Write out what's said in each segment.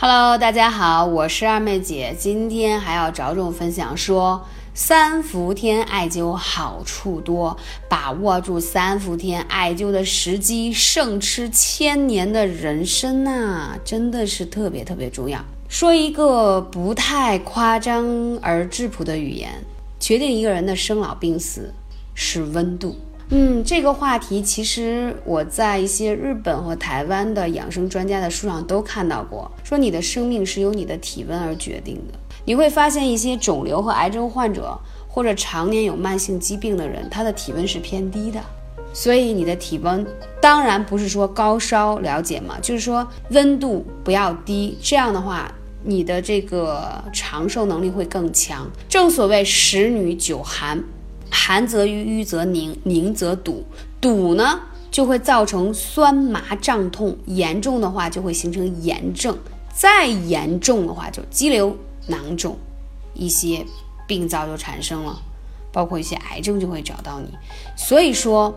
Hello，大家好，我是二妹姐，今天还要着重分享说三伏天艾灸好处多，把握住三伏天艾灸的时机，胜吃千年的人参呐，真的是特别特别重要。说一个不太夸张而质朴的语言，决定一个人的生老病死是温度。嗯，这个话题其实我在一些日本和台湾的养生专家的书上都看到过，说你的生命是由你的体温而决定的。你会发现一些肿瘤和癌症患者，或者常年有慢性疾病的人，他的体温是偏低的。所以你的体温当然不是说高烧，了解吗？就是说温度不要低，这样的话你的这个长寿能力会更强。正所谓十女九寒。寒则瘀，瘀则凝，凝则堵，堵呢就会造成酸麻胀痛，严重的话就会形成炎症，再严重的话就肌瘤、囊肿，一些病灶就产生了，包括一些癌症就会找到你。所以说，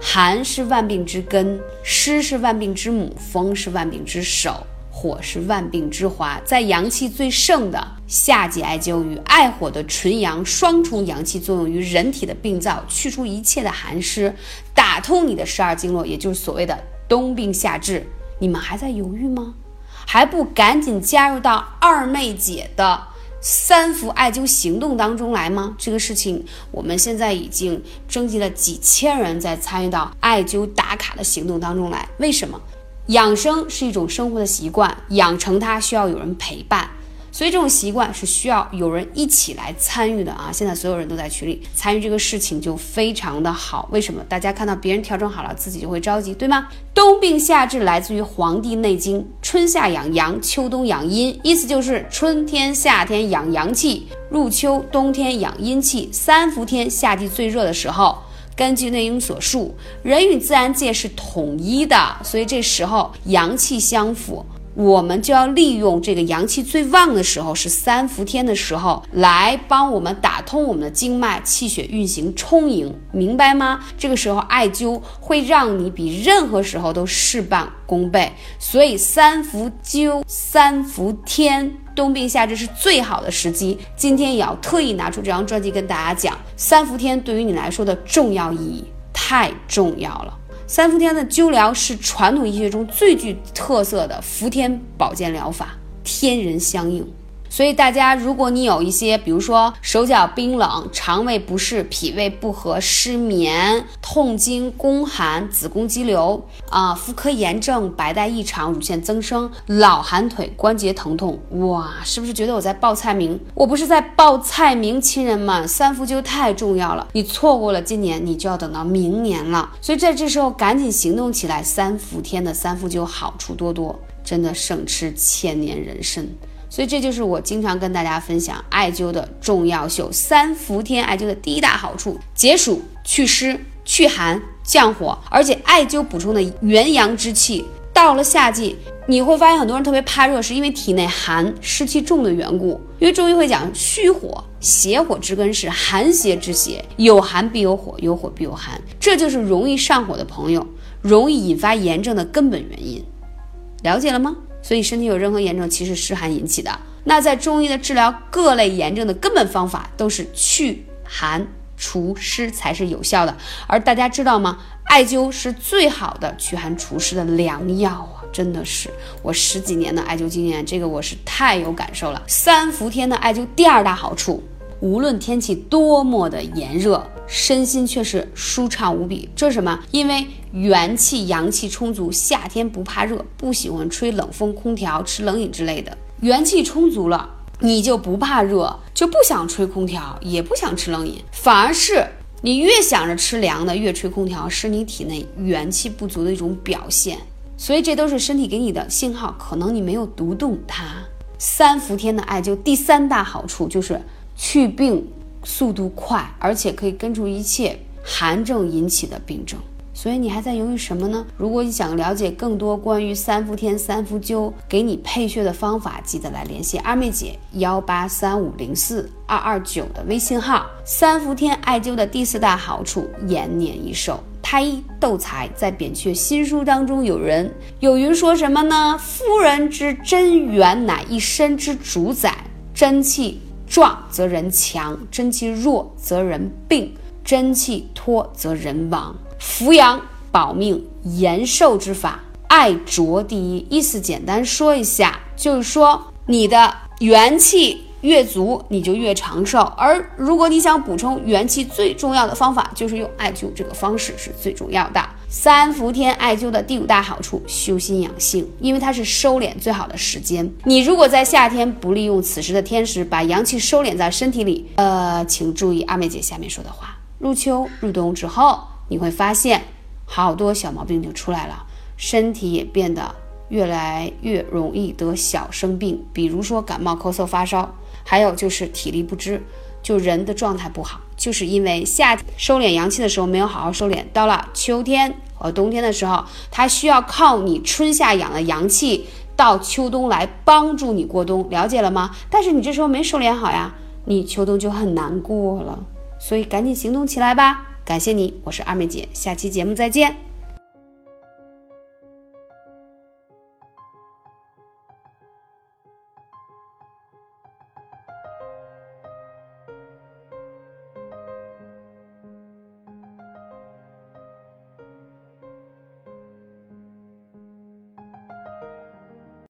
寒是万病之根，湿是万病之母，风是万病之首。火是万病之华，在阳气最盛的夏季艾灸，与艾火的纯阳双重阳气作用于人体的病灶，去除一切的寒湿，打通你的十二经络，也就是所谓的冬病夏治。你们还在犹豫吗？还不赶紧加入到二妹姐的三伏艾灸行动当中来吗？这个事情我们现在已经征集了几千人在参与到艾灸打卡的行动当中来，为什么？养生是一种生活的习惯，养成它需要有人陪伴，所以这种习惯是需要有人一起来参与的啊！现在所有人都在群里参与这个事情，就非常的好。为什么？大家看到别人调整好了，自己就会着急，对吗？冬病夏治来自于《黄帝内经》，春夏养阳，秋冬养阴，意思就是春天、夏天养阳气，入秋、冬天养阴气，三伏天夏季最热的时候。根据《内经》所述，人与自然界是统一的，所以这时候阳气相符，我们就要利用这个阳气最旺的时候，是三伏天的时候，来帮我们打通我们的经脉，气血运行充盈，明白吗？这个时候艾灸会让你比任何时候都事半功倍，所以三伏灸、三伏天。冬病夏治是最好的时机，今天也要特意拿出这张专辑跟大家讲，三伏天对于你来说的重要意义太重要了。三伏天的灸疗是传统医学中最具特色的伏天保健疗法，天人相应。所以大家，如果你有一些，比如说手脚冰冷、肠胃不适、脾胃不和、失眠、痛经、宫寒、子宫肌瘤啊、妇科炎症、白带异常、乳腺增生、老寒腿、关节疼痛，哇，是不是觉得我在报菜名？我不是在报菜名，亲人们，三伏灸太重要了，你错过了今年，你就要等到明年了。所以在这时候赶紧行动起来，三伏天的三伏灸好处多多，真的胜吃千年人参。所以这就是我经常跟大家分享艾灸的重要性。三伏天艾灸的第一大好处：解暑、祛湿、祛寒、降火。而且艾灸补充的元阳之气，到了夏季，你会发现很多人特别怕热，是因为体内寒湿气重的缘故。因为中医会讲虚火，邪火之根是寒邪之邪，有寒必有火，有火必有寒，这就是容易上火的朋友，容易引发炎症的根本原因。了解了吗？所以身体有任何炎症，其实湿寒引起的。那在中医的治疗各类炎症的根本方法，都是祛寒除湿才是有效的。而大家知道吗？艾灸是最好的祛寒除湿的良药啊！真的是我十几年的艾灸经验，这个我是太有感受了。三伏天的艾灸第二大好处。无论天气多么的炎热，身心却是舒畅无比。这是什么？因为元气阳气充足，夏天不怕热，不喜欢吹冷风、空调、吃冷饮之类的。元气充足了，你就不怕热，就不想吹空调，也不想吃冷饮，反而是你越想着吃凉的，越吹空调，是你体内元气不足的一种表现。所以这都是身体给你的信号，可能你没有读懂它。三伏天的艾灸第三大好处就是。去病速度快，而且可以根除一切寒症引起的病症。所以你还在犹豫什么呢？如果你想了解更多关于三伏天三伏灸给你配穴的方法，记得来联系二妹姐幺八三五零四二二九的微信号。三伏天艾灸的第四大好处，延年益寿。太医窦才在《扁鹊新书》当中有人有云说什么呢？夫人之真元乃一身之主宰，真气壮则人强，真气弱则人病，真气脱则人亡。扶阳保命延寿之法，爱浊第一。意思简单说一下，就是说你的元气。越足你就越长寿，而如果你想补充元气，最重要的方法就是用艾灸这个方式是最重要的。三伏天艾灸的第五大好处，修心养性，因为它是收敛最好的时间。你如果在夏天不利用此时的天时，把阳气收敛在身体里，呃，请注意阿妹姐下面说的话。入秋入冬之后，你会发现好多小毛病就出来了，身体也变得越来越容易得小生病，比如说感冒、咳嗽、发烧。还有就是体力不支，就人的状态不好，就是因为夏收敛阳气的时候没有好好收敛，到了秋天和冬天的时候，它需要靠你春夏养的阳气到秋冬来帮助你过冬，了解了吗？但是你这时候没收敛好呀，你秋冬就很难过了，所以赶紧行动起来吧！感谢你，我是二妹姐，下期节目再见。